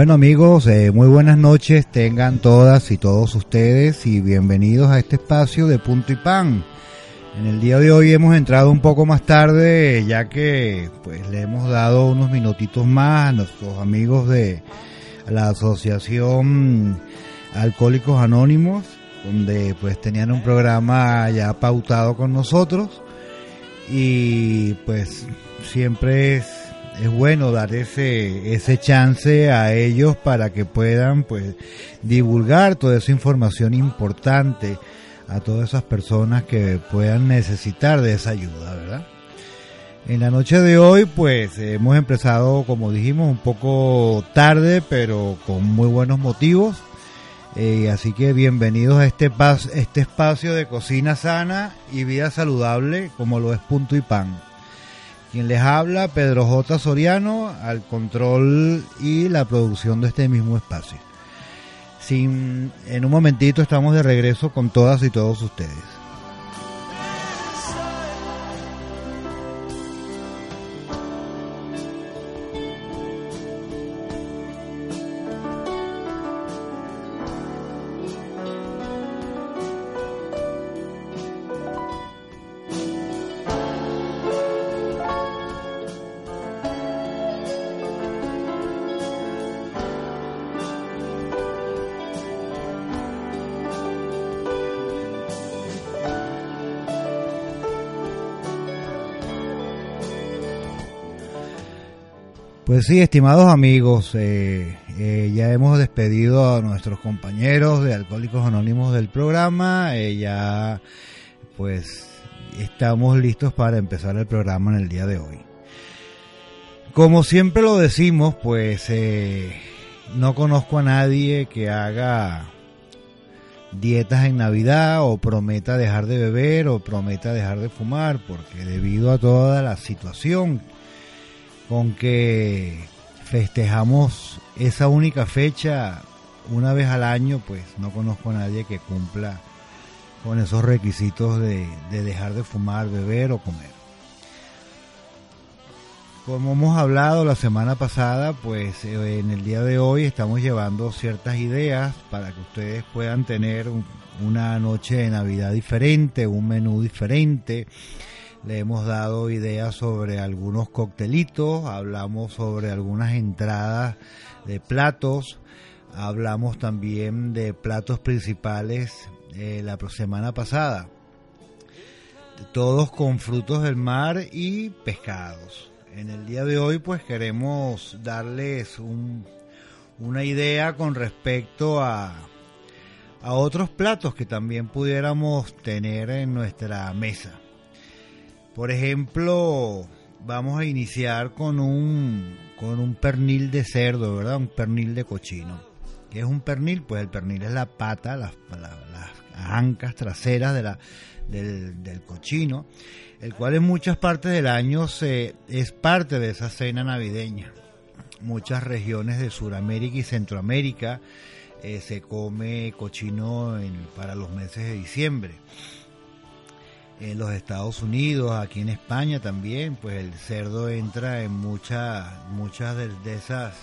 Bueno amigos, eh, muy buenas noches tengan todas y todos ustedes y bienvenidos a este espacio de Punto y Pan. En el día de hoy hemos entrado un poco más tarde ya que pues le hemos dado unos minutitos más a nuestros amigos de la asociación Alcohólicos Anónimos donde pues tenían un programa ya pautado con nosotros y pues siempre es es bueno dar ese, ese chance a ellos para que puedan pues divulgar toda esa información importante a todas esas personas que puedan necesitar de esa ayuda, ¿verdad? En la noche de hoy pues hemos empezado como dijimos un poco tarde pero con muy buenos motivos eh, así que bienvenidos a este, este espacio de cocina sana y vida saludable como lo es Punto y Pan. Quien les habla, Pedro J. Soriano, al control y la producción de este mismo espacio. Sin, en un momentito estamos de regreso con todas y todos ustedes. Pues sí, estimados amigos, eh, eh, ya hemos despedido a nuestros compañeros de Alcohólicos Anónimos del programa, eh, ya pues estamos listos para empezar el programa en el día de hoy. Como siempre lo decimos, pues no conozco a nadie que haga dietas en Navidad o prometa dejar de beber o prometa dejar de fumar, porque debido a toda la situación con que festejamos esa única fecha una vez al año, pues no conozco a nadie que cumpla con esos requisitos de, dejar de fumar, beber o comer. Como hemos hablado la semana pasada, pues eh, en el día de hoy estamos llevando ciertas ideas para que ustedes puedan tener una noche de Navidad diferente, un menú diferente, le hemos dado ideas sobre algunos coctelitos, hablamos sobre algunas entradas de platos, hablamos también de platos principales eh, la semana pasada, todos con frutos del mar y pescados. En el día de hoy pues queremos darles una idea con respecto a, a otros platos que también pudiéramos tener en nuestra mesa. Por ejemplo, vamos a iniciar con un, con un pernil de cerdo, ¿verdad? Un pernil de cochino. ¿Qué es un pernil? Pues el pernil es la pata, las, las ancas traseras de la, del, cochino, el cual en muchas partes del año se, es parte de esa cena navideña. Muchas regiones de Sudamérica y Centroamérica eh, se come cochino para los meses de diciembre en los Estados Unidos, aquí en España también, pues el cerdo entra en muchas muchas de, esas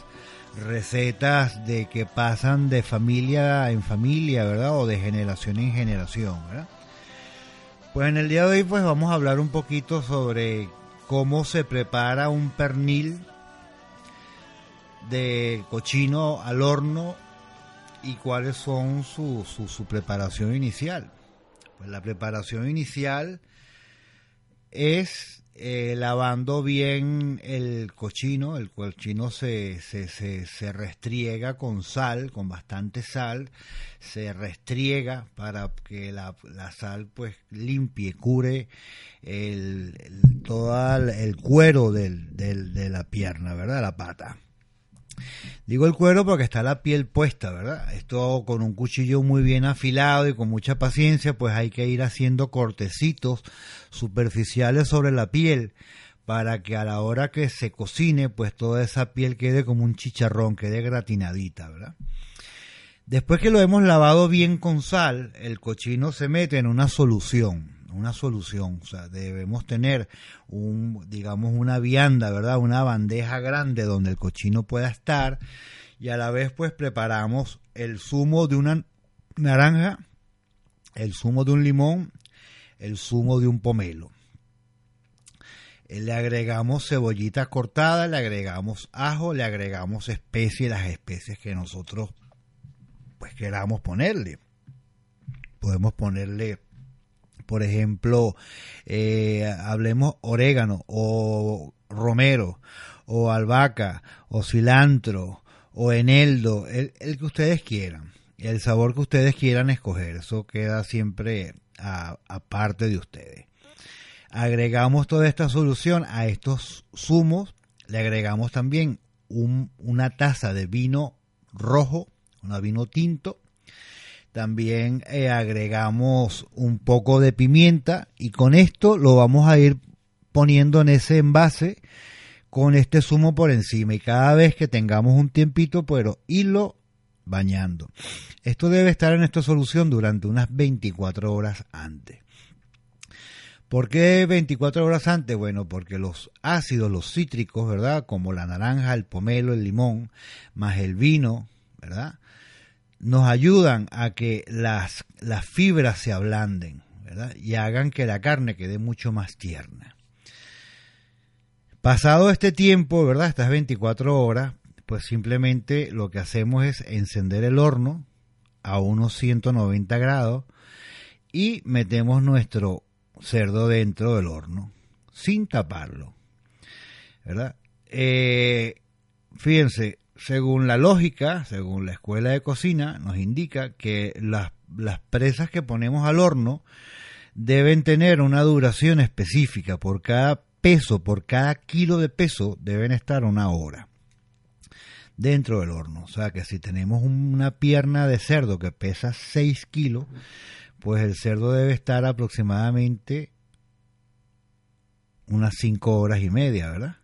recetas de que pasan de familia en familia, ¿verdad? O de generación en generación, ¿verdad? Pues en el día de hoy pues vamos a hablar un poquito sobre cómo se prepara un pernil de cochino al horno y cuáles son su, su, su preparación inicial. Pues la preparación inicial es eh, lavando bien el cochino. El cochino se, se, se, restriega con sal, con bastante sal. Se restriega para que la, sal pues limpie, cure el, todo el cuero del, del, de la pierna, ¿verdad? La pata. Digo el cuero porque está la piel puesta, ¿verdad? Esto con un cuchillo muy bien afilado y con mucha paciencia, pues hay que ir haciendo cortecitos superficiales sobre la piel para que a la hora que se cocine, pues toda esa piel quede como un chicharrón, quede gratinadita, ¿verdad? Después que lo hemos lavado bien con sal, el cochino se mete en una solución una solución. O sea, debemos tener un, digamos, una vianda, ¿verdad? Una bandeja grande donde el cochino pueda estar y a la vez pues preparamos el zumo de una naranja, el zumo de un limón, el zumo de un pomelo. Eh, le agregamos cebollita cortada, le agregamos ajo, le agregamos especies, las especies que nosotros pues queramos ponerle. Podemos ponerle, por ejemplo, eh, hablemos orégano o romero o albahaca o cilantro o eneldo, el, que ustedes quieran, el sabor que ustedes quieran escoger, eso queda siempre aparte de ustedes. Agregamos toda esta solución a estos zumos, le agregamos también una taza de vino rojo, un vino tinto, también eh, agregamos un poco de pimienta y con esto lo vamos a ir poniendo en ese envase con este zumo por encima y cada vez que tengamos un tiempito, pero irlo bañando. Esto debe estar en esta solución durante unas 24 horas antes. ¿Por qué 24 horas antes? Bueno, porque los ácidos, los cítricos, ¿verdad? Como la naranja, el pomelo, el limón, más el vino, ¿verdad? Nos ayudan a que las, las fibras se ablanden, ¿verdad? Y hagan que la carne quede mucho más tierna. Pasado este tiempo, ¿verdad? Estas 24 horas, pues simplemente lo que hacemos es encender el horno a unos 190 grados y metemos nuestro cerdo dentro del horno sin taparlo. ¿Verdad? Eh, fíjense, según la lógica, según la escuela de cocina, nos indica que las, las presas que ponemos al horno deben tener una duración específica. Por cada peso, por cada kilo de peso, deben estar una hora dentro del horno. O sea que si tenemos una pierna de cerdo que pesa 6 kilos, pues el cerdo debe estar aproximadamente unas 5 horas y media, ¿verdad?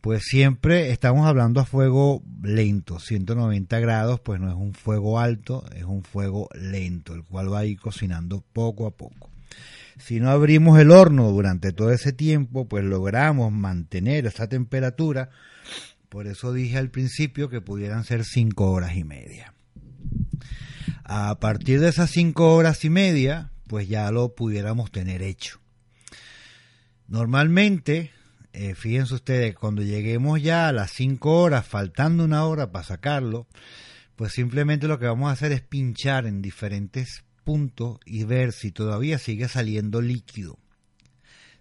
Pues siempre estamos hablando a fuego lento, 190 grados, pues no es un fuego alto, es un fuego lento, el cual va a ir cocinando poco a poco. Si no abrimos el horno durante todo ese tiempo, pues logramos mantener esa temperatura. Por eso dije al principio que pudieran ser 5 horas y media. A partir de esas cinco horas y media, pues ya lo pudiéramos tener hecho. Normalmente, eh, fíjense ustedes, cuando lleguemos ya a las cinco horas, faltando una hora para sacarlo, pues simplemente lo que vamos a hacer es pinchar en diferentes puntos y ver si todavía sigue saliendo líquido.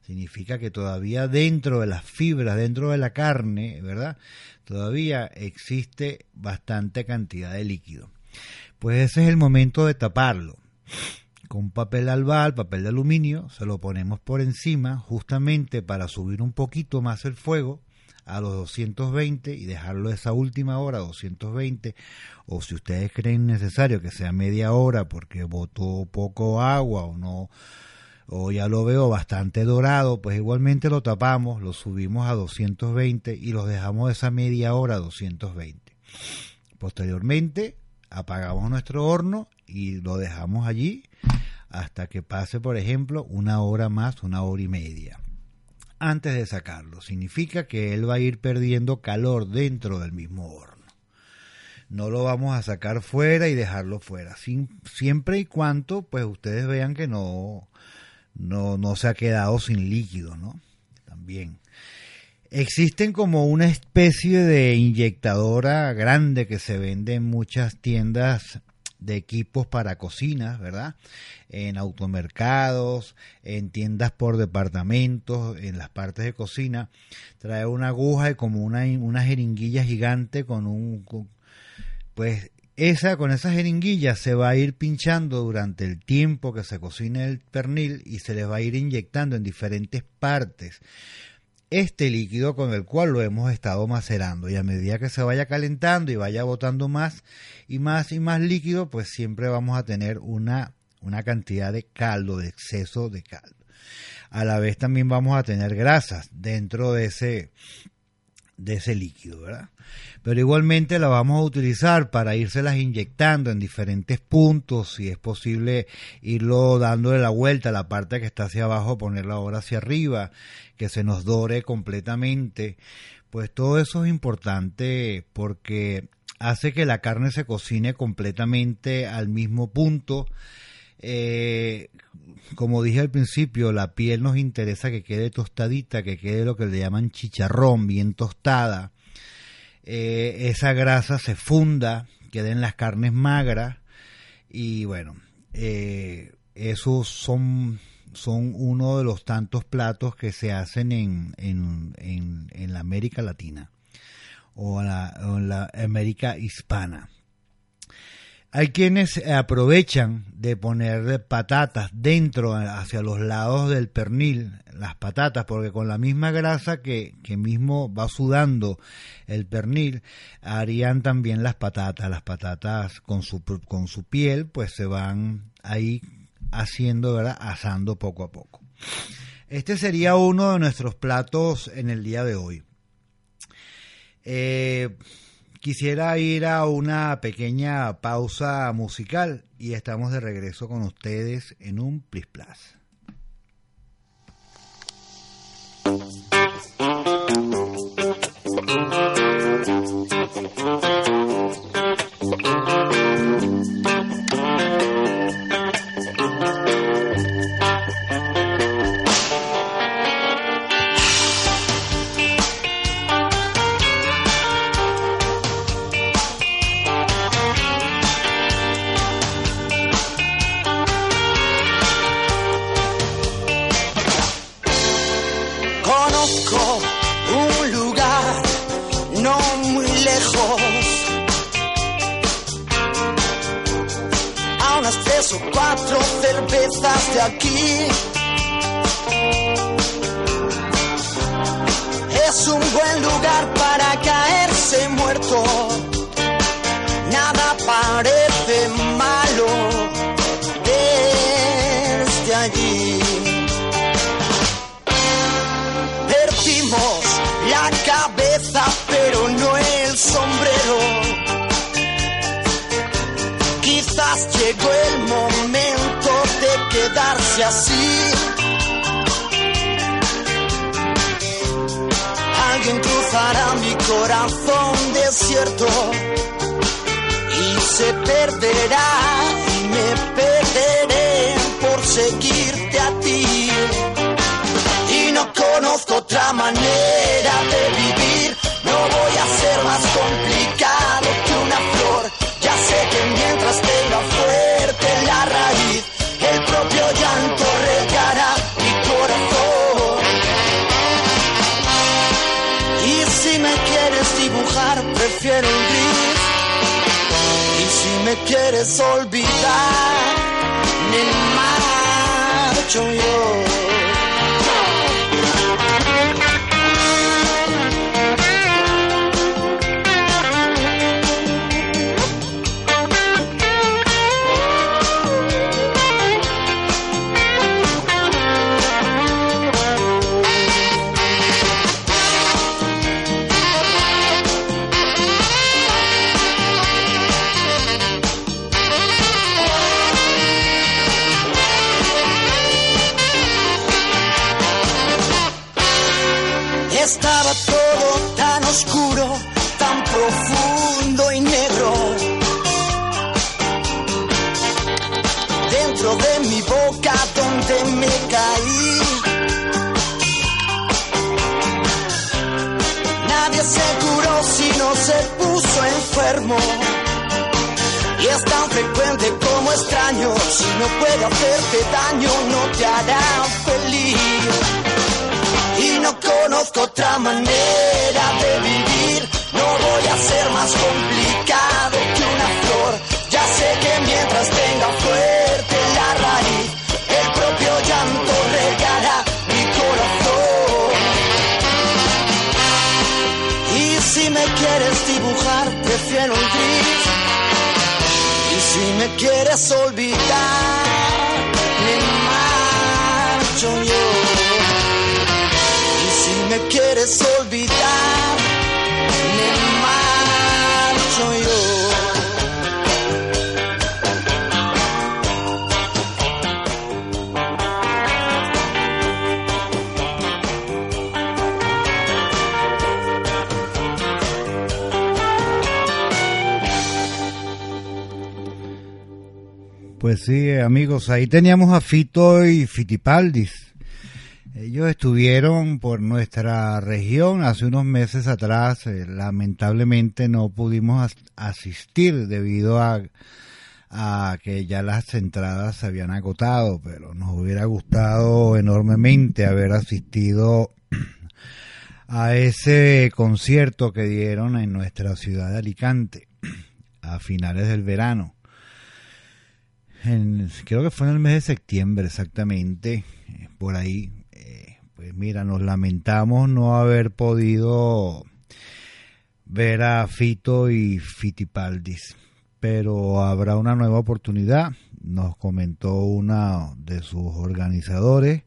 Significa que todavía dentro de las fibras, dentro de la carne, ¿verdad? Todavía existe bastante cantidad de líquido pues ese es el momento de taparlo. Con papel albal, papel de aluminio, se lo ponemos por encima justamente para subir un poquito más el fuego a los 220 y dejarlo esa última hora 220 o si ustedes creen necesario que sea media hora porque botó poco agua o no o ya lo veo bastante dorado, pues igualmente lo tapamos, lo subimos a 220 y los dejamos esa media hora a 220. Posteriormente apagamos nuestro horno y lo dejamos allí hasta que pase, por ejemplo, una hora más, una hora y media. Antes de sacarlo, significa que él va a ir perdiendo calor dentro del mismo horno. No lo vamos a sacar fuera y dejarlo fuera, siempre y cuando pues ustedes vean que no, no, no se ha quedado sin líquido, ¿no? También. Existen como una especie de inyectadora grande que se vende en muchas tiendas de equipos para cocinas, ¿verdad? En automercados, en tiendas por departamentos, en las partes de cocina. Trae una aguja y como una, una jeringuilla gigante con un... pues esa, con esa jeringuilla se va a ir pinchando durante el tiempo que se cocine el pernil y se le va a ir inyectando en diferentes partes este líquido con el cual lo hemos estado macerando y a medida que se vaya calentando y vaya botando más y más y más líquido, pues siempre vamos a tener una, una cantidad de caldo, de exceso de caldo. A la vez también vamos a tener grasas dentro de ese, de ese líquido, ¿verdad? Pero igualmente la vamos a utilizar para írselas inyectando en diferentes puntos, si es posible irlo dándole la vuelta a la parte que está hacia abajo, ponerla ahora hacia arriba, que se nos dore completamente. Pues todo eso es importante porque hace que la carne se cocine completamente al mismo punto. Eh, como dije al principio, la piel nos interesa que quede tostadita, que quede lo que le llaman chicharrón, bien tostada. Eh, esa grasa se funda, queden las carnes magras y bueno, eh, esos son, son uno de los tantos platos que se hacen en, en, en, la América Latina o en la América hispana. Hay quienes aprovechan de poner patatas dentro, hacia los lados del pernil, las patatas, porque con la misma grasa que, que mismo va sudando el pernil, harían también las patatas. Las patatas con su, con su piel, pues se van ahí haciendo, ¿verdad? Asando poco a poco. Este sería uno de nuestros platos en el día de hoy. Eh, Quisiera ir a una pequeña pausa musical y estamos de regreso con ustedes en un Plis Plus. escuchaste aquí. Es un buen lugar para caerse muerto. Nada parece corazón desierto y se perderá y me perderé por seguirte a ti. Y no conozco otra manera quieres olvidar, me marcho yo. Quieres olvidar, me marcho yo. Y si me quieres olvidar, Pues sí, amigos, ahí teníamos a Fito y Fitipaldis. Ellos estuvieron por nuestra región hace unos meses atrás. Eh, lamentablemente no pudimos asistir debido a, a que ya las entradas se habían agotado, pero nos hubiera gustado enormemente haber asistido a ese concierto que dieron en nuestra ciudad de Alicante a finales del verano. Creo que fue en el mes de septiembre exactamente, eh, por ahí. Eh, pues mira, nos lamentamos no haber podido ver a Fito y Fitipaldis, pero habrá una nueva oportunidad, nos comentó uno de sus organizadores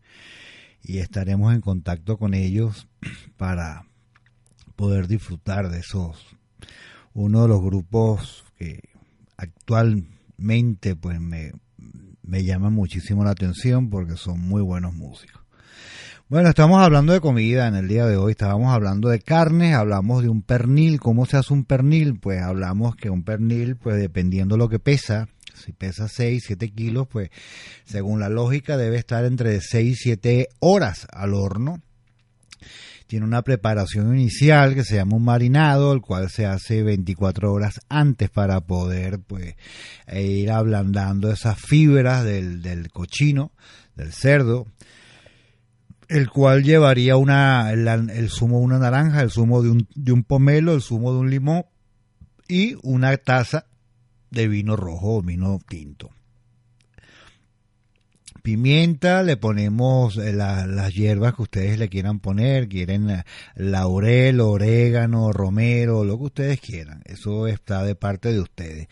y estaremos en contacto con ellos para poder disfrutar de esos uno de los grupos que pues me, me llama muchísimo la atención porque son muy buenos músicos. Bueno, estamos hablando de comida en el día de hoy, estábamos hablando de carne, hablamos de un pernil, ¿cómo se hace un pernil? Pues hablamos que un pernil, pues dependiendo lo que pesa, si pesa 6, 7 kilos, pues según la lógica debe estar entre 6 y 7 horas al horno. Tiene una preparación inicial que se llama un marinado, el cual se hace 24 horas antes para poder pues e ir ablandando esas fibras del, del cochino, del cerdo el cual llevaría una, el, el, zumo de una naranja, el zumo de un, de un pomelo, el zumo de un limón y una taza de vino rojo o vino tinto. Pimienta, le ponemos eh, las hierbas que ustedes le quieran poner, quieren eh, laurel, orégano, romero, lo que ustedes quieran. Eso está de parte de ustedes.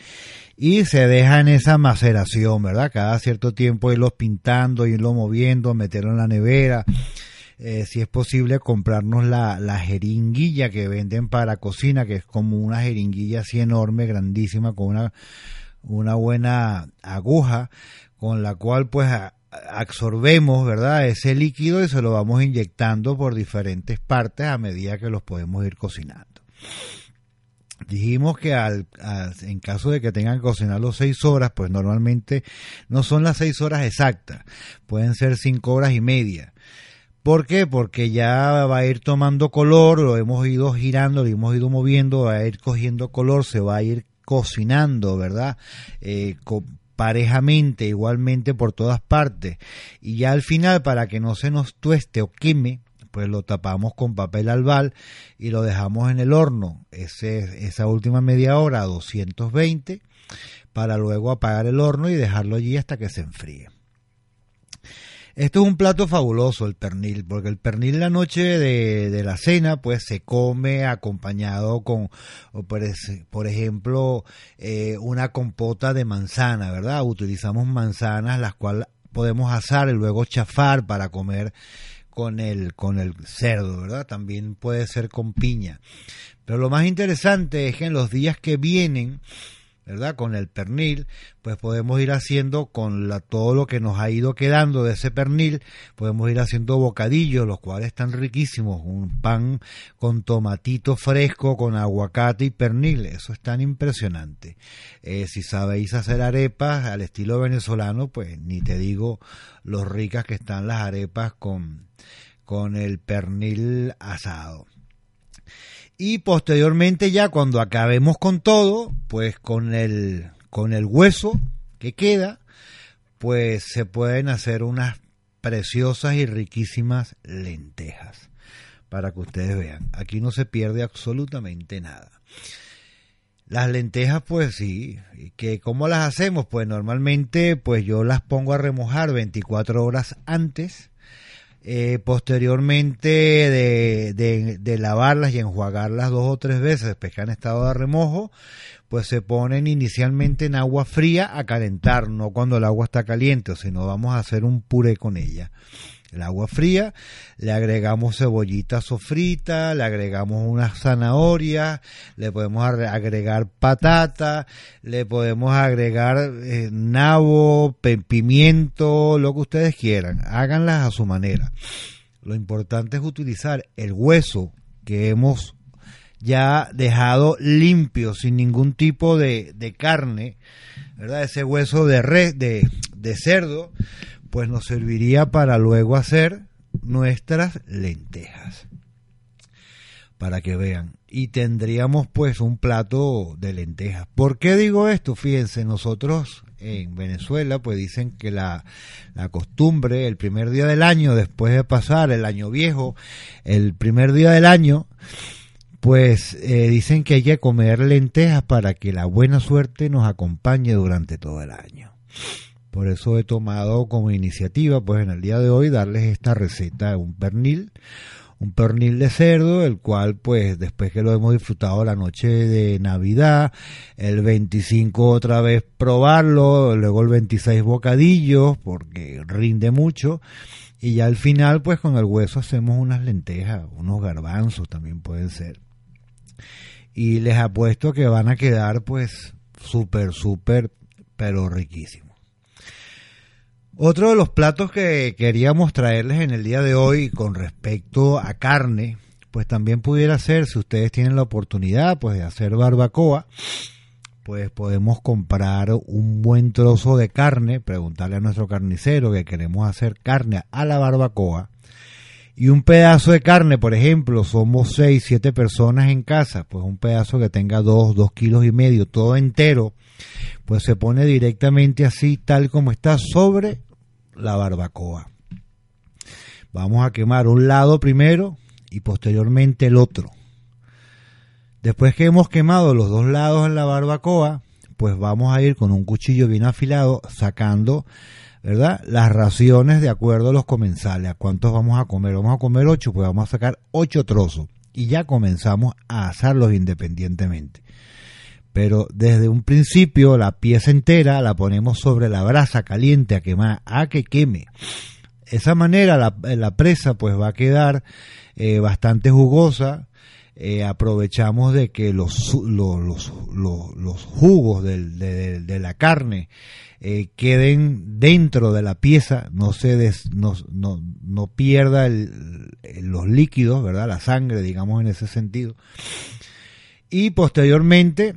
Y se deja en esa maceración, ¿verdad? Cada cierto tiempo irlos pintando, irlo moviendo, meterlo en la nevera. Eh, si es posible comprarnos la, la, jeringuilla que venden para cocina, que es como una jeringuilla así enorme, grandísima, con una, una buena aguja, con la cual pues absorbemos, ¿verdad? Ese líquido y se lo vamos inyectando por diferentes partes a medida que los podemos ir cocinando. Dijimos que al, en caso de que tengan que cocinar los seis horas, pues normalmente no son las seis horas exactas, pueden ser cinco horas y media. ¿Por qué? Porque ya va a ir tomando color, lo hemos ido girando, lo hemos ido moviendo, va a ir cogiendo color, se va a ir cocinando, ¿verdad? Eh, parejamente, igualmente por todas partes. Y ya al final, para que no se nos tueste o queme, pues lo tapamos con papel albal y lo dejamos en el horno esa última media hora a 220 para luego apagar el horno y dejarlo allí hasta que se enfríe. Esto es un plato fabuloso, el pernil, porque el pernil la noche de, la cena, pues se come acompañado con, por, ejemplo, eh, una compota de manzana, ¿verdad? Utilizamos manzanas las cuales podemos asar y luego chafar para comer con el, con el cerdo, ¿verdad? También puede ser con piña. Pero lo más interesante es que en los días que vienen, ¿verdad? Con el pernil, pues podemos ir haciendo con la, todo lo que nos ha ido quedando de ese pernil, podemos ir haciendo bocadillos, los cuales están riquísimos, un pan con tomatito fresco, con aguacate y pernil, eso es tan impresionante. Eh, si sabéis hacer arepas al estilo venezolano, pues ni te digo lo ricas que están las arepas con, con el pernil asado y posteriormente ya cuando acabemos con todo, pues con el, con el hueso que queda, pues se pueden hacer unas preciosas y riquísimas lentejas para que ustedes vean. Aquí no se pierde absolutamente nada. Las lentejas, pues sí, que ¿cómo las hacemos? Pues normalmente, pues yo las pongo a remojar 24 horas antes eh, posteriormente de, de, lavarlas y enjuagarlas dos o tres veces después que han estado de remojo, pues se ponen inicialmente en agua fría a calentar, no cuando el agua está caliente, sino vamos a hacer un puré con ella el agua fría, le agregamos cebollita sofrita, le agregamos unas zanahorias, le podemos agregar patata, le podemos agregar eh, nabo, pimiento, lo que ustedes quieran, háganlas a su manera. Lo importante es utilizar el hueso que hemos ya dejado limpio, sin ningún tipo de, de carne, ¿verdad? Ese hueso de, res, de, de cerdo, pues nos serviría para luego hacer nuestras lentejas. Para que vean. Y tendríamos pues un plato de lentejas. ¿Por qué digo esto? Fíjense, nosotros en Venezuela pues dicen que la, la costumbre, el primer día del año, después de pasar el año viejo, el primer día del año, pues eh, dicen que hay que comer lentejas para que la buena suerte nos acompañe durante todo el año. Por eso he tomado como iniciativa, pues en el día de hoy, darles esta receta de un pernil, un pernil de cerdo, el cual, pues después que lo hemos disfrutado la noche de Navidad, el 25 otra vez probarlo, luego el 26 bocadillos, porque rinde mucho, y ya al final, pues con el hueso hacemos unas lentejas, unos garbanzos también pueden ser. Y les apuesto que van a quedar, pues, súper, súper, pero riquísimos. Otro de los platos que queríamos traerles en el día de hoy con respecto a carne, pues también pudiera ser, si ustedes tienen la oportunidad, pues de hacer barbacoa, pues podemos comprar un buen trozo de carne, preguntarle a nuestro carnicero que queremos hacer carne a la barbacoa, y un pedazo de carne, por ejemplo, somos seis, siete personas en casa, pues un pedazo que tenga dos, dos kilos y medio, todo entero, pues se pone directamente así, tal como está, sobre la barbacoa. Vamos a quemar un lado primero y posteriormente el otro. Después que hemos quemado los dos lados en la barbacoa, pues vamos a ir con un cuchillo bien afilado sacando, ¿verdad? Las raciones de acuerdo a los comensales. ¿A cuántos vamos a comer? Vamos a comer ocho, pues vamos a sacar ocho trozos. Y ya comenzamos a asarlos independientemente pero desde un principio la pieza entera la ponemos sobre la brasa caliente a quemar, a que queme. Esa manera la, presa pues va a quedar eh, bastante jugosa. Eh, aprovechamos de que los, los, los, jugos de, la carne eh, queden dentro de la pieza, no se des, no, no, no pierda los líquidos, ¿verdad? La sangre, digamos en ese sentido. Y posteriormente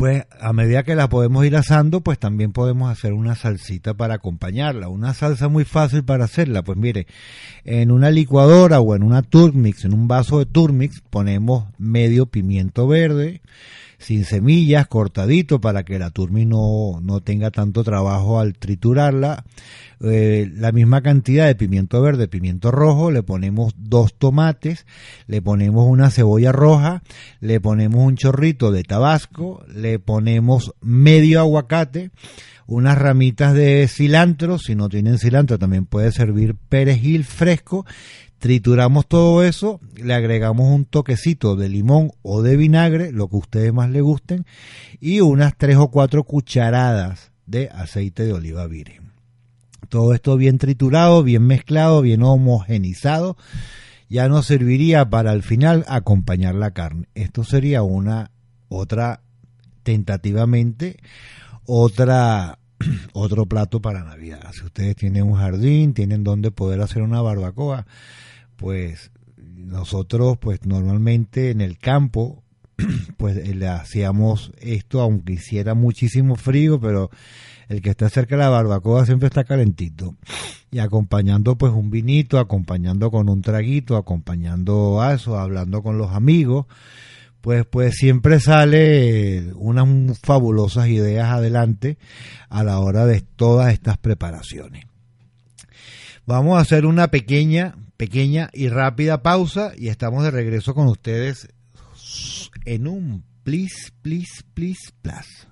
pues a medida que la podemos ir asando, pues también podemos hacer una salsita para acompañarla. Una salsa muy fácil para hacerla, pues mire, en una licuadora o en una turmix, en un vaso de turmix, ponemos medio pimiento verde, sin semillas, cortadito para que la turmi no, no tenga tanto trabajo al triturarla. Eh, la misma cantidad de pimiento verde, pimiento rojo, le ponemos dos tomates, le ponemos una cebolla roja, le ponemos un chorrito de tabasco, le ponemos medio aguacate, unas ramitas de cilantro, si no tienen cilantro también puede servir perejil fresco, Trituramos todo eso, le agregamos un toquecito de limón o de vinagre, lo que a ustedes más les gusten, y unas tres o cuatro cucharadas de aceite de oliva virgen. Todo esto bien triturado, bien mezclado, bien homogenizado, ya nos serviría para al final acompañar la carne. Esto sería una otra tentativamente otra otro plato para Navidad. Si ustedes tienen un jardín, tienen donde poder hacer una barbacoa, pues nosotros pues normalmente en el campo pues eh, le hacíamos esto aunque hiciera muchísimo frío pero el que está cerca de la barbacoa siempre está calentito. Y acompañando pues un vinito acompañando con un traguito acompañando eso hablando con los amigos pues pues siempre sale unas fabulosas ideas adelante a la hora de todas estas preparaciones. Vamos a hacer una pequeña pequeña y rápida pausa y estamos de regreso con ustedes en un Please, Please, Please Plus.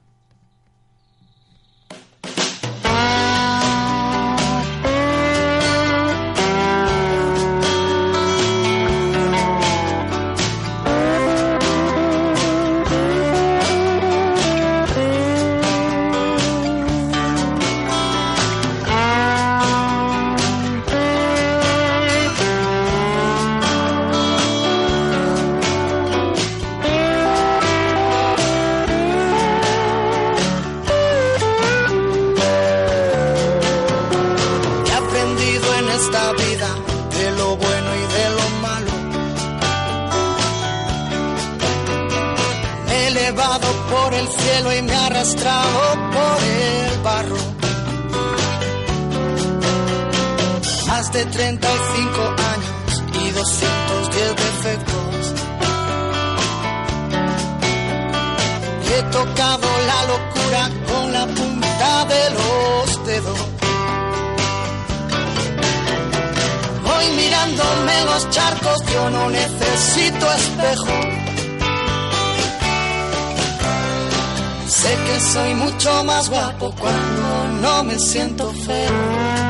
Por el cielo y me ha arrastrado por el barro. Más de 35 años y 210 defectos. Y he tocado la locura con la punta de los dedos. Voy mirándome los charcos, yo no necesito espejo. Sé que soy mucho más guapo cuando no me siento feo.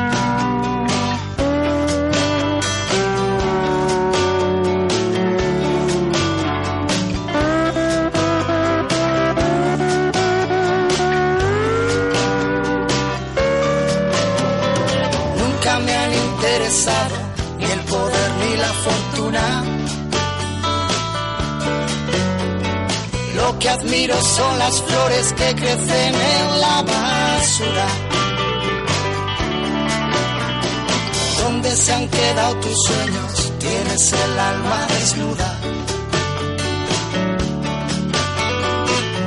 Que admiro son las flores que crecen en la basura. ¿Dónde se han quedado tus sueños? Tienes el alma desnuda.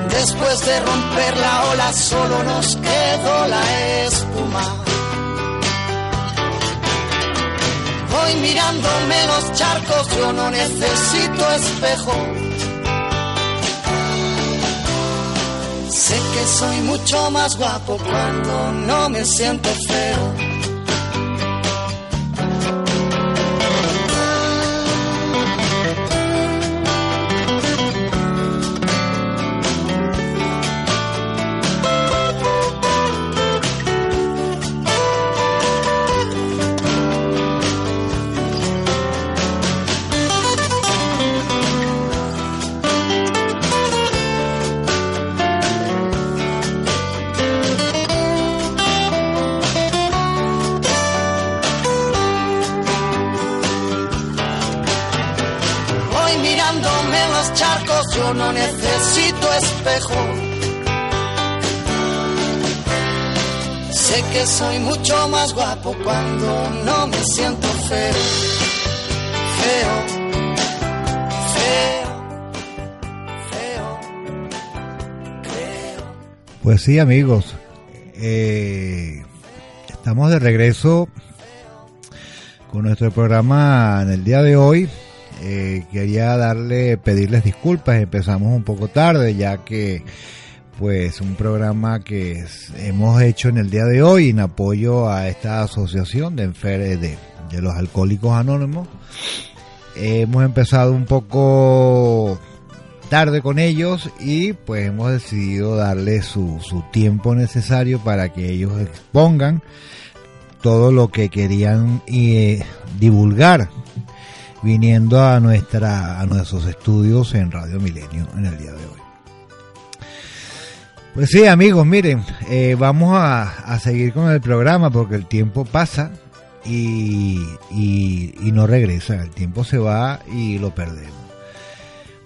Después de romper la ola solo nos quedó la espuma. Voy mirándome los charcos, yo no necesito espejo. Sé que soy mucho más guapo cuando no me siento feo. Yo no necesito espejo. Sé que soy mucho más guapo cuando no me siento feo. Feo. Pues sí, amigos, eh, estamos de regreso con nuestro programa en el día de hoy. Eh, quería darle, pedirles disculpas, empezamos un poco tarde ya que pues un programa que hemos hecho en el día de hoy en apoyo a esta asociación de enfer de, de los alcohólicos anónimos. hemos empezado un poco tarde con ellos y pues hemos decidido darle su, su tiempo necesario para que ellos expongan todo lo que querían eh, divulgar viniendo a nuestra a nuestros estudios en Radio Milenio en el día de hoy. Pues sí, amigos, miren, eh, vamos a, a seguir con el programa porque el tiempo pasa y, y, no regresa, el tiempo se va y lo perdemos.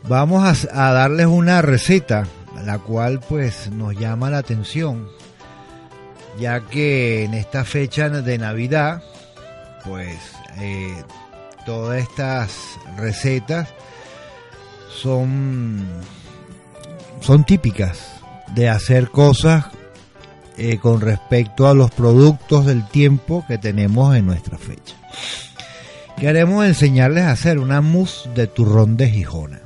Vamos a, a darles una receta, la cual pues nos llama la atención, ya que en esta fecha de Navidad, pues eh, todas estas recetas son, son típicas de hacer cosas eh, con respecto a los productos del tiempo que tenemos en nuestra fecha. Queremos enseñarles a hacer una mousse de turrón de Gijona.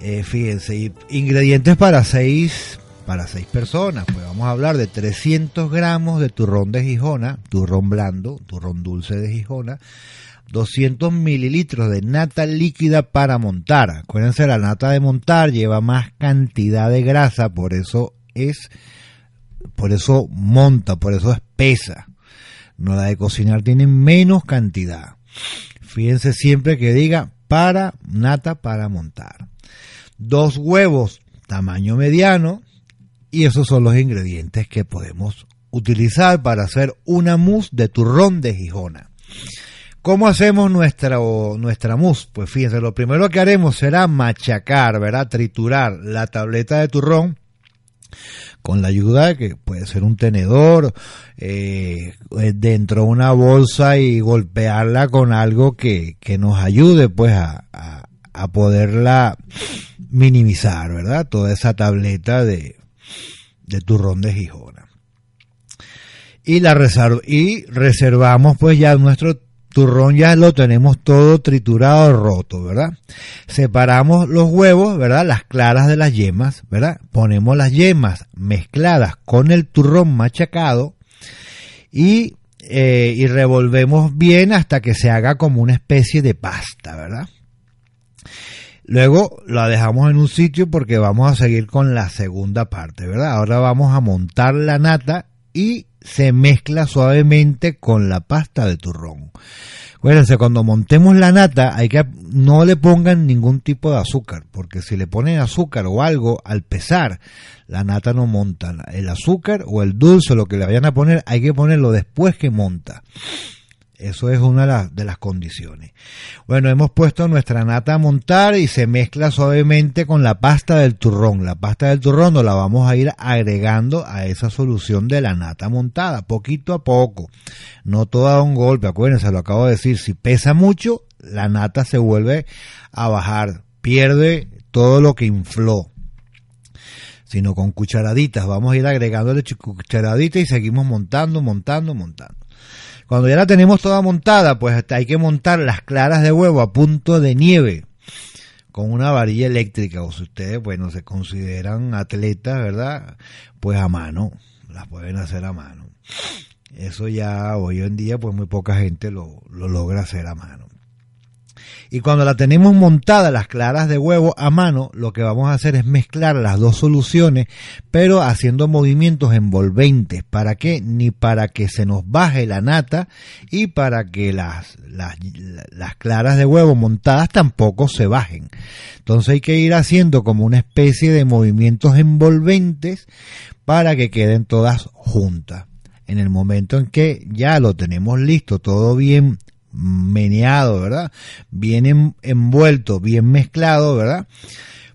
Eh, fíjense, ingredientes para seis, para seis personas. Pues vamos a hablar de 300 gramos de turrón de Gijona, turrón blando, turrón dulce de Gijona, 200 mililitros de nata líquida para montar. Acuérdense, la nata de montar lleva más cantidad de grasa, por eso es, por eso monta, por eso es pesa. No la de cocinar tiene menos cantidad. Fíjense siempre que diga para nata para montar. Dos huevos tamaño mediano y esos son los ingredientes que podemos utilizar para hacer una mousse de turrón de Gijona. ¿Cómo hacemos nuestra, nuestra mousse? Pues fíjense, lo primero que haremos será machacar, ¿verdad? Triturar la tableta de turrón con la ayuda de que puede ser un tenedor eh, dentro de una bolsa y golpearla con algo que, que nos ayude pues a, a, a poderla minimizar, ¿verdad? Toda esa tableta de, de turrón de Gijona. Y la y reservamos pues ya nuestro turrón ya lo tenemos todo triturado, roto, ¿verdad? Separamos los huevos, ¿verdad? Las claras de las yemas, ¿verdad? Ponemos las yemas mezcladas con el turrón machacado y, eh, y revolvemos bien hasta que se haga como una especie de pasta, ¿verdad? Luego la dejamos en un sitio porque vamos a seguir con la segunda parte, ¿verdad? Ahora vamos a montar la nata y se mezcla suavemente con la pasta de turrón. Acuérdense, cuando montemos la nata, hay que no le pongan ningún tipo de azúcar, porque si le ponen azúcar o algo al pesar, la nata no monta. El azúcar o el dulce, lo que le vayan a poner, hay que ponerlo después que monta. Eso es una de las, condiciones. Bueno, hemos puesto nuestra nata a montar y se mezcla suavemente con la pasta del turrón. La pasta del turrón nos la vamos a ir agregando a esa solución de la nata montada, poquito a poco. No todo un golpe, acuérdense, lo acabo de decir, si pesa mucho, la nata se vuelve a bajar, pierde todo lo que infló sino con cucharaditas. Vamos a ir agregándole cucharaditas y seguimos montando, montando, montando. Cuando ya la tenemos toda montada, pues hay que montar las claras de huevo a punto de nieve con una varilla eléctrica o si ustedes bueno se consideran atletas, ¿verdad? Pues a mano, las pueden hacer a mano. Eso ya hoy en día pues muy poca gente lo, lo logra hacer a mano. Y cuando la tenemos montada las claras de huevo a mano, lo que vamos a hacer es mezclar las dos soluciones, pero haciendo movimientos envolventes. ¿Para qué? Ni para que se nos baje la nata y para que las, las, las claras de huevo montadas tampoco se bajen. Entonces hay que ir haciendo como una especie de movimientos envolventes para que queden todas juntas. En el momento en que ya lo tenemos listo, todo bien meneado, ¿verdad? Bien envuelto, bien mezclado, ¿verdad?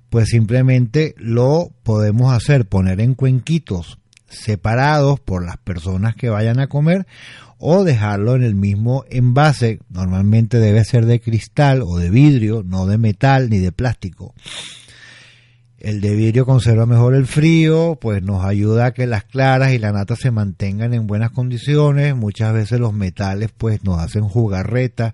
Pues simplemente lo podemos hacer, poner en cuenquitos separados por las personas que vayan a comer o dejarlo en el mismo envase, normalmente debe ser de cristal o de vidrio, no de metal ni de plástico. El de vidrio conserva mejor el frío, pues nos ayuda a que las claras y la nata se mantengan en buenas condiciones. Muchas veces los metales pues nos hacen jugarreta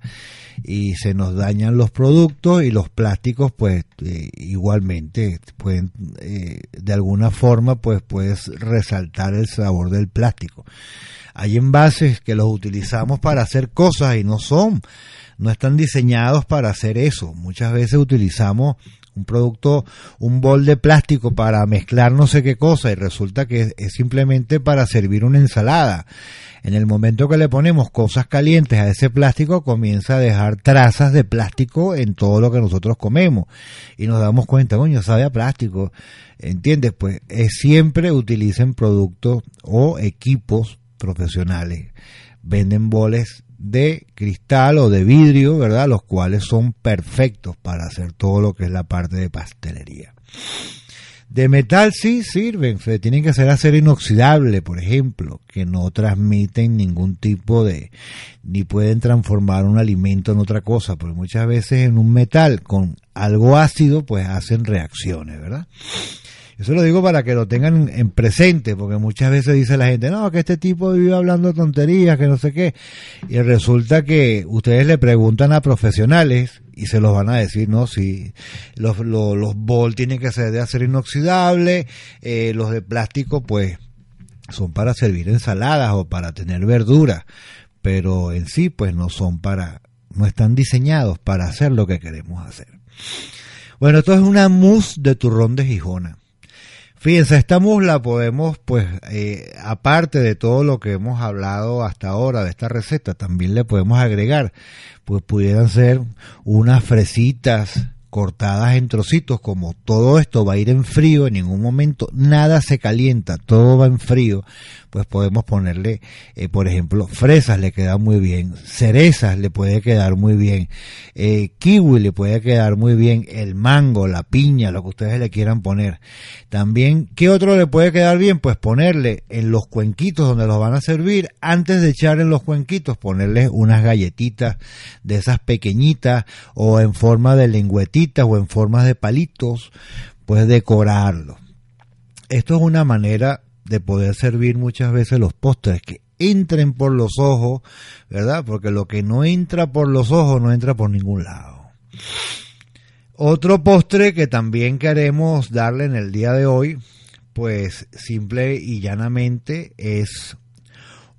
y se nos dañan los productos y los plásticos pues eh, igualmente pueden eh, de alguna forma pues puedes resaltar el sabor del plástico. Hay envases que los utilizamos para hacer cosas y no son, no están diseñados para hacer eso. Muchas veces utilizamos un producto, un bol de plástico para mezclar no sé qué cosa y resulta que es, simplemente para servir una ensalada. En el momento que le ponemos cosas calientes a ese plástico comienza a dejar trazas de plástico en todo lo que nosotros comemos y nos damos cuenta, coño, sabe a plástico. ¿Entiendes? Pues es, siempre utilicen productos o equipos profesionales. Venden boles de cristal o de vidrio, ¿verdad? Los cuales son perfectos para hacer todo lo que es la parte de pastelería. De metal sí sirven, tienen que ser acero inoxidable, por ejemplo, que no transmiten ningún tipo de, ni pueden transformar un alimento en otra cosa, porque muchas veces en un metal con algo ácido, pues hacen reacciones, ¿verdad? Eso lo digo para que lo tengan en presente, porque muchas veces dice la gente, no, que este tipo vive hablando tonterías, que no sé qué. Y resulta que ustedes le preguntan a profesionales y se los van a decir, no, si los, los, bol tienen que ser de acero inoxidable, eh, los de plástico pues son para servir ensaladas o para tener verduras, pero en sí pues no son para, no están diseñados para hacer lo que queremos hacer. Bueno, esto es una mousse de turrón de Gijona. Fíjense, esta musla podemos, pues, eh, aparte de todo lo que hemos hablado hasta ahora de esta receta, también le podemos agregar, pues pudieran ser unas fresitas cortadas en trocitos, como todo esto va a ir en frío, en ningún momento nada se calienta, todo va en frío, pues podemos ponerle, eh, por ejemplo, fresas le queda muy bien, cerezas le puede quedar muy bien, eh, kiwi le puede quedar muy bien, el mango, la piña, lo que ustedes le quieran poner. También, ¿qué otro le puede quedar bien? Pues ponerle en los cuenquitos donde los van a servir, antes de echar en los cuenquitos, ponerles unas galletitas de esas pequeñitas o en forma de lengüetitas o en forma de palitos, pues decorarlo. Esto es una manera de poder servir muchas veces los postres que entren por los ojos, ¿verdad? Porque lo que no entra por los ojos no entra por ningún lado. Otro postre que también queremos darle en el día de hoy, pues simple y llanamente es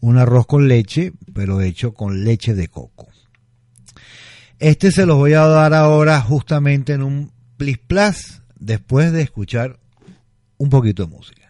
un arroz con leche, pero hecho con leche de coco. Este se los voy a dar ahora justamente en un plis plus después de escuchar un poquito de música.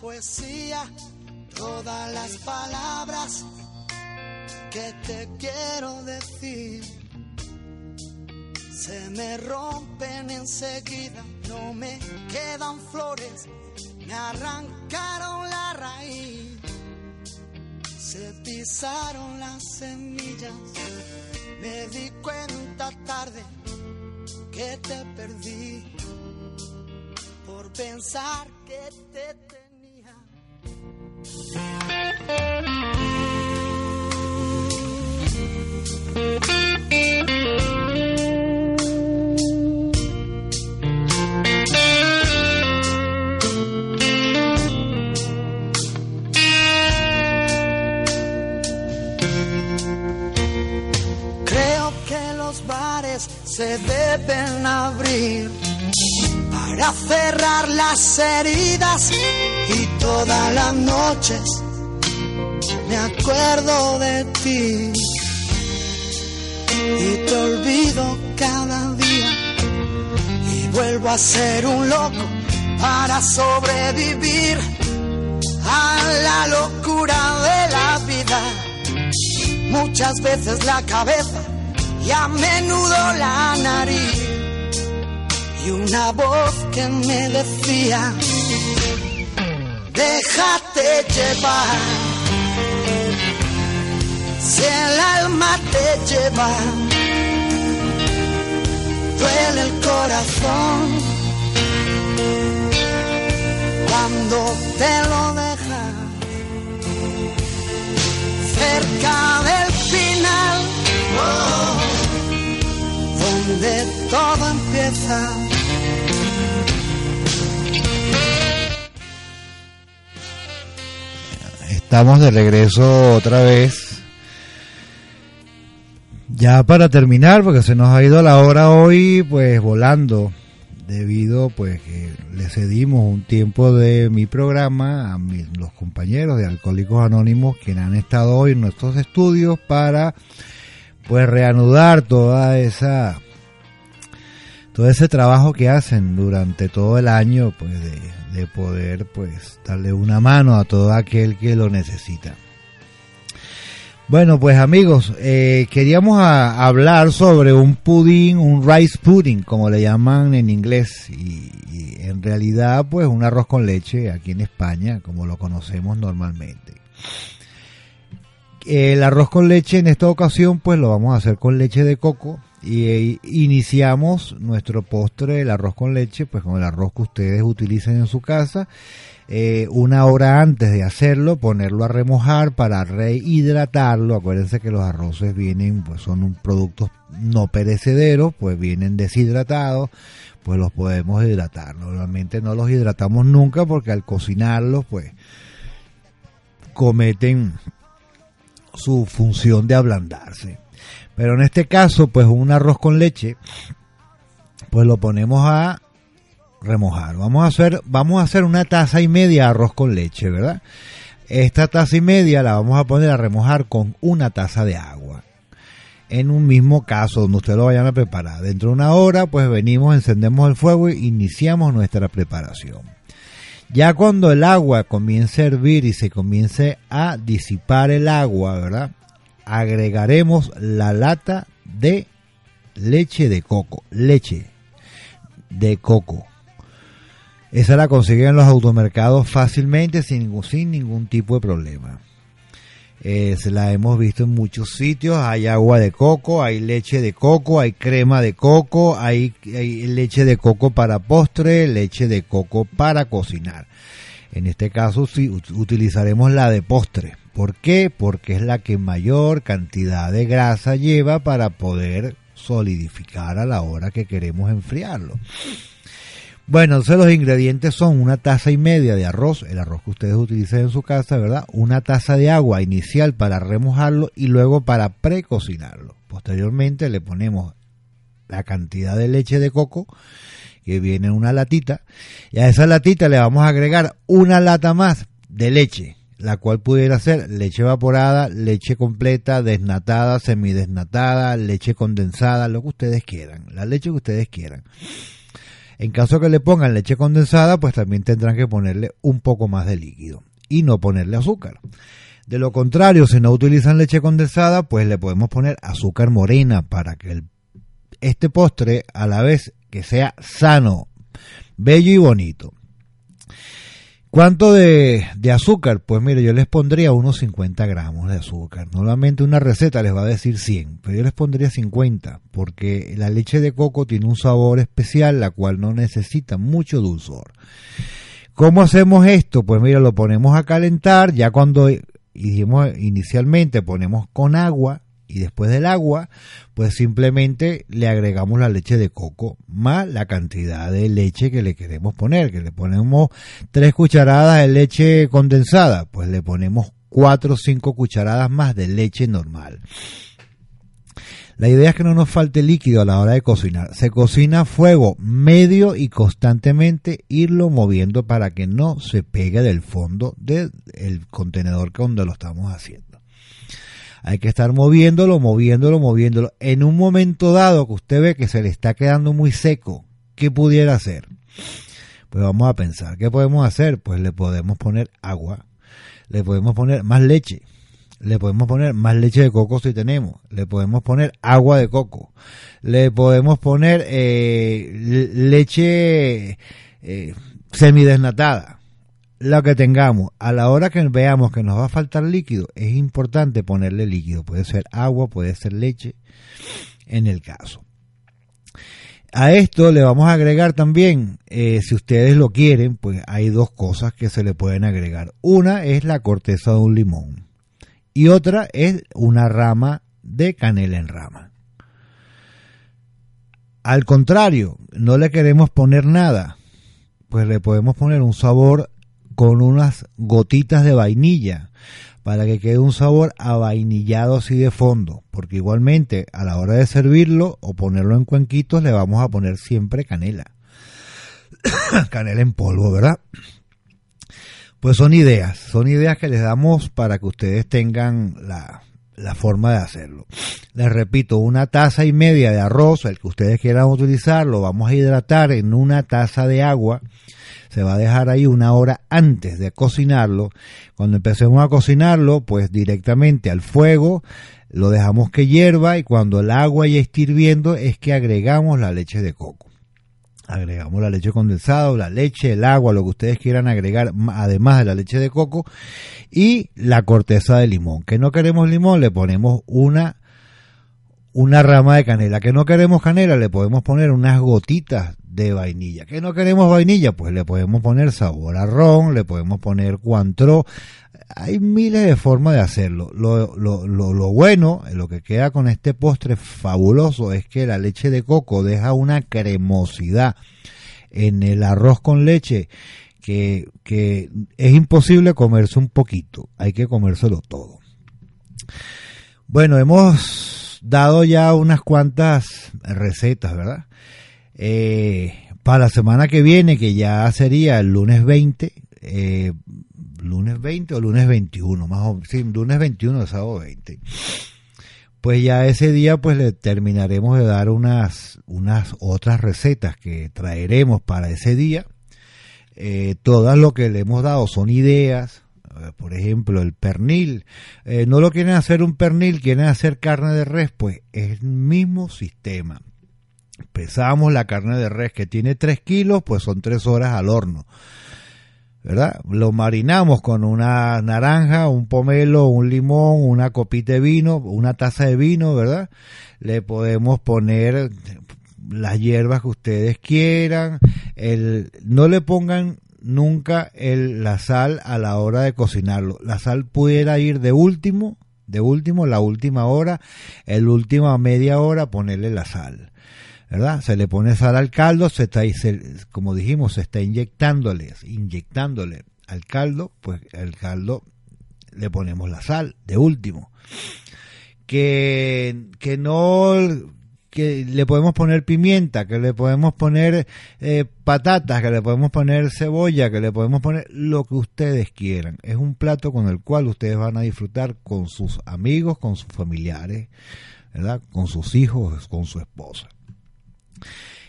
Poesía todas las palabras que te quiero decir. Se me rompen enseguida, no me quedan flores, me arrancaron la raíz, se pisaron las semillas, me di cuenta tarde que te perdí por pensar que te tenía. se deben abrir para cerrar las heridas y todas las noches me acuerdo de ti y te olvido cada día y vuelvo a ser un loco para sobrevivir a la locura de la vida. Muchas veces la cabeza y a menudo la nariz y una voz que me decía, déjate llevar, si el alma te lleva, duele el corazón cuando te lo dejas cerca del final. Donde todo empieza. Estamos de regreso otra vez. Ya para terminar, porque se nos ha ido la hora hoy, pues volando, debido pues que le cedimos un tiempo de mi programa a mis, los compañeros de Alcohólicos Anónimos, quienes han estado hoy en nuestros estudios para pues reanudar toda esa todo ese trabajo que hacen durante todo el año pues de, poder pues darle una mano a todo aquel que lo necesita. Bueno pues amigos eh, queríamos hablar sobre un pudín un rice pudding como le llaman en inglés y, y en realidad pues un arroz con leche aquí en España como lo conocemos normalmente. El arroz con leche en esta ocasión pues lo vamos a hacer con leche de coco y eh, iniciamos nuestro postre el arroz con leche pues con el arroz que ustedes utilicen en su casa. Eh, una hora antes de hacerlo ponerlo a remojar para rehidratarlo. Acuérdense que los arroces vienen pues son un productos no perecederos pues vienen deshidratados pues los podemos hidratar. Normalmente no los hidratamos nunca porque al cocinarlos pues cometen su función de ablandarse. Pero en este caso, pues un arroz con leche, pues lo ponemos a remojar. Vamos a hacer, vamos a hacer una taza y media de arroz con leche, ¿verdad? Esta taza y media la vamos a poner a remojar con una taza de agua. En un mismo caso, donde usted lo vayan a preparar. Dentro de una hora, pues venimos, encendemos el fuego e iniciamos nuestra preparación. Ya cuando el agua comience a hervir y se comience a disipar el agua, ¿verdad? Agregaremos la lata de leche de coco. Leche de coco. Esa la consiguen en los automercados fácilmente sin ningún, tipo de problema. Eh, se la hemos visto en muchos sitios. Hay agua de coco, hay leche de coco, hay crema de coco, hay leche de coco para postre, leche de coco para cocinar. En este caso sí utilizaremos la de postre. ¿Por qué? Porque es la que mayor cantidad de grasa lleva para poder solidificar a la hora que queremos enfriarlo. Bueno, entonces los ingredientes son una taza y media de arroz, el arroz que ustedes utilicen en su casa, ¿verdad? Una taza de agua inicial para remojarlo y luego para precocinarlo. Posteriormente le ponemos la cantidad de leche de coco que viene en una latita y a esa latita le vamos a agregar una lata más de leche, la cual pudiera ser leche evaporada, leche completa, desnatada, semidesnatada, leche condensada, lo que ustedes quieran, la leche que ustedes quieran. En caso que le pongan leche condensada, pues también tendrán que ponerle un poco más de líquido y no ponerle azúcar. De lo contrario, si no utilizan leche condensada, pues le podemos poner azúcar morena para que este postre a la vez que sea sano, bello y bonito. ¿Cuánto de, azúcar? Pues mire, yo les pondría unos 50 gramos de azúcar. Normalmente una receta les va a decir 100, pero yo les pondría 50, porque la leche de coco tiene un sabor especial, la cual no necesita mucho dulzor. ¿Cómo hacemos esto? Pues mira, lo ponemos a calentar, ya cuando dijimos inicialmente ponemos con agua, y después del agua, pues simplemente le agregamos la leche de coco más la cantidad de leche que le queremos poner, que le ponemos tres cucharadas de leche condensada, pues le ponemos cuatro o cinco cucharadas más de leche normal. La idea es que no nos falte líquido a la hora de cocinar. Se cocina a fuego medio y constantemente irlo moviendo para que no se pegue del fondo del contenedor donde lo estamos haciendo. Hay que estar moviéndolo, moviéndolo, moviéndolo. En un momento dado que usted ve que se le está quedando muy seco, ¿qué pudiera hacer? Pues vamos a pensar, ¿qué podemos hacer? Pues le podemos poner agua, le podemos poner más leche, le podemos poner más leche de coco si tenemos, le podemos poner agua de coco, le podemos poner eh, leche eh, semidesnatada lo que tengamos, a la hora que veamos que nos va a faltar líquido, es importante ponerle líquido. Puede ser agua, puede ser leche, en el caso. A esto le vamos a agregar también, eh, si ustedes lo quieren, pues hay dos cosas que se le pueden agregar. Una es la corteza de un limón y otra es una rama de canela en rama. Al contrario, no le queremos poner nada, pues le podemos poner un sabor con unas gotitas de vainilla para que quede un sabor avainillado así de fondo, porque igualmente a la hora de servirlo o ponerlo en cuenquitos le vamos a poner siempre canela. canela en polvo, ¿verdad? Pues son ideas, son ideas que les damos para que ustedes tengan la, la forma de hacerlo. Les repito, una taza y media de arroz, el que ustedes quieran utilizar, lo vamos a hidratar en una taza de agua se va a dejar ahí una hora antes de cocinarlo. Cuando empecemos a cocinarlo, pues directamente al fuego, lo dejamos que hierva y cuando el agua ya esté hirviendo es que agregamos la leche de coco. Agregamos la leche condensada, la leche, el agua, lo que ustedes quieran agregar, además de la leche de coco y la corteza de limón. Que no queremos limón, le ponemos una una rama de canela. Que no queremos canela, le podemos poner unas gotitas de vainilla. ¿Que no queremos vainilla? Pues le podemos poner sabor a ron, le podemos poner cuantro. Hay miles de formas de hacerlo. Lo, lo, lo, lo bueno, lo que queda con este postre fabuloso es que la leche de coco deja una cremosidad en el arroz con leche que, que es imposible comerse un poquito, hay que comérselo todo. Bueno, hemos dado ya unas cuantas recetas, ¿verdad? Eh, para la semana que viene, que ya sería el lunes 20, eh, lunes 20 o lunes 21, más o menos, sí, lunes 21 de sábado 20. Pues ya ese día pues le terminaremos de dar unas, unas otras recetas que traeremos para ese día. Eh, todas lo que le hemos dado son ideas, por ejemplo, el pernil. No lo quieren hacer un pernil, quieren hacer carne de res, pues es el mismo sistema. Pesamos la carne de res que tiene 3 kilos, pues son 3 horas al horno. ¿verdad? Lo marinamos con una naranja, un pomelo, un limón, una copita de vino, una taza de vino, ¿verdad? Le podemos poner las hierbas que ustedes quieran. El, no le pongan nunca el, la sal a la hora de cocinarlo. La sal pudiera ir de último, de último, la última hora, el última media hora ponerle la sal. ¿Verdad? Se le pone sal al caldo, se está, como dijimos, se está inyectándole, inyectándole al caldo, pues el caldo le ponemos la sal, de último. Que, que no, que le podemos poner pimienta, que le podemos poner eh, patatas, que le podemos poner cebolla, que le podemos poner lo que ustedes quieran. Es un plato con el cual ustedes van a disfrutar con sus amigos, con sus familiares, ¿verdad? Con sus hijos, con su esposa.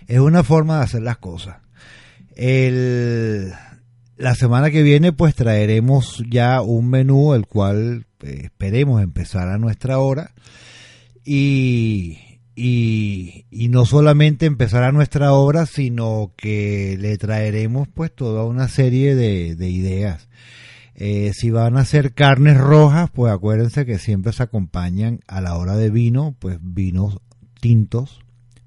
Es una forma de hacer las cosas. El, la semana que viene pues traeremos ya un menú el cual eh, esperemos empezar a nuestra hora y, y, y, no solamente empezar a nuestra hora sino que le traeremos pues toda una serie de, de ideas. Eh, si van a hacer carnes rojas, pues acuérdense que siempre se acompañan a la hora de vino, pues vinos tintos,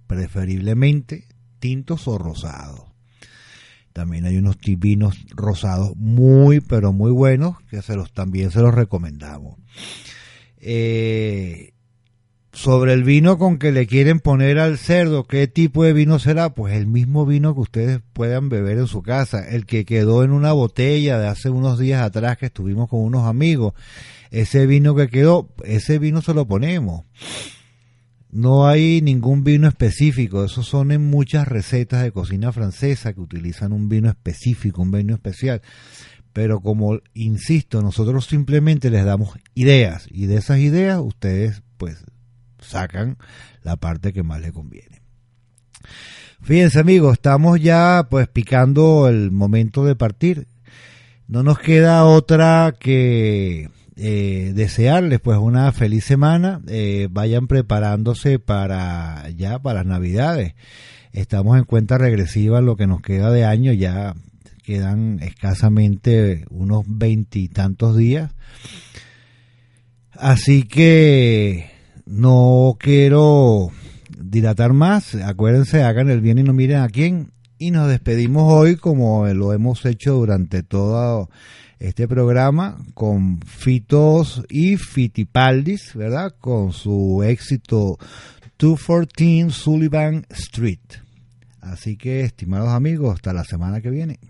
preferiblemente tintos o rosados. También hay unos vinos rosados muy, pero muy buenos que también se los recomendamos. Eh, sobre el vino con que le quieren poner al cerdo, ¿qué tipo de vino será? Pues el mismo vino que ustedes puedan beber en su casa, el que quedó en una botella de hace unos días atrás que estuvimos con unos amigos. Ese vino que quedó, ese vino se lo ponemos. No hay ningún vino específico, esos son en muchas recetas de cocina francesa que utilizan un vino específico, un vino especial. Pero como insisto, nosotros simplemente les damos ideas y de esas ideas ustedes pues sacan la parte que más les conviene. Fíjense amigos, estamos ya pues picando el momento de partir. No nos queda otra que eh, desearles pues una feliz semana, eh, vayan preparándose para ya para las navidades. Estamos en cuenta regresiva lo que nos queda de año, ya quedan escasamente unos veintitantos días. Así que no quiero dilatar más, acuérdense, hagan el bien y no miren a quién. Y nos despedimos hoy como lo hemos hecho durante todo este programa con Fitos y Fitipaldis, ¿verdad? Con su éxito 214 Sullivan Street. Así que, estimados amigos, hasta la semana que viene.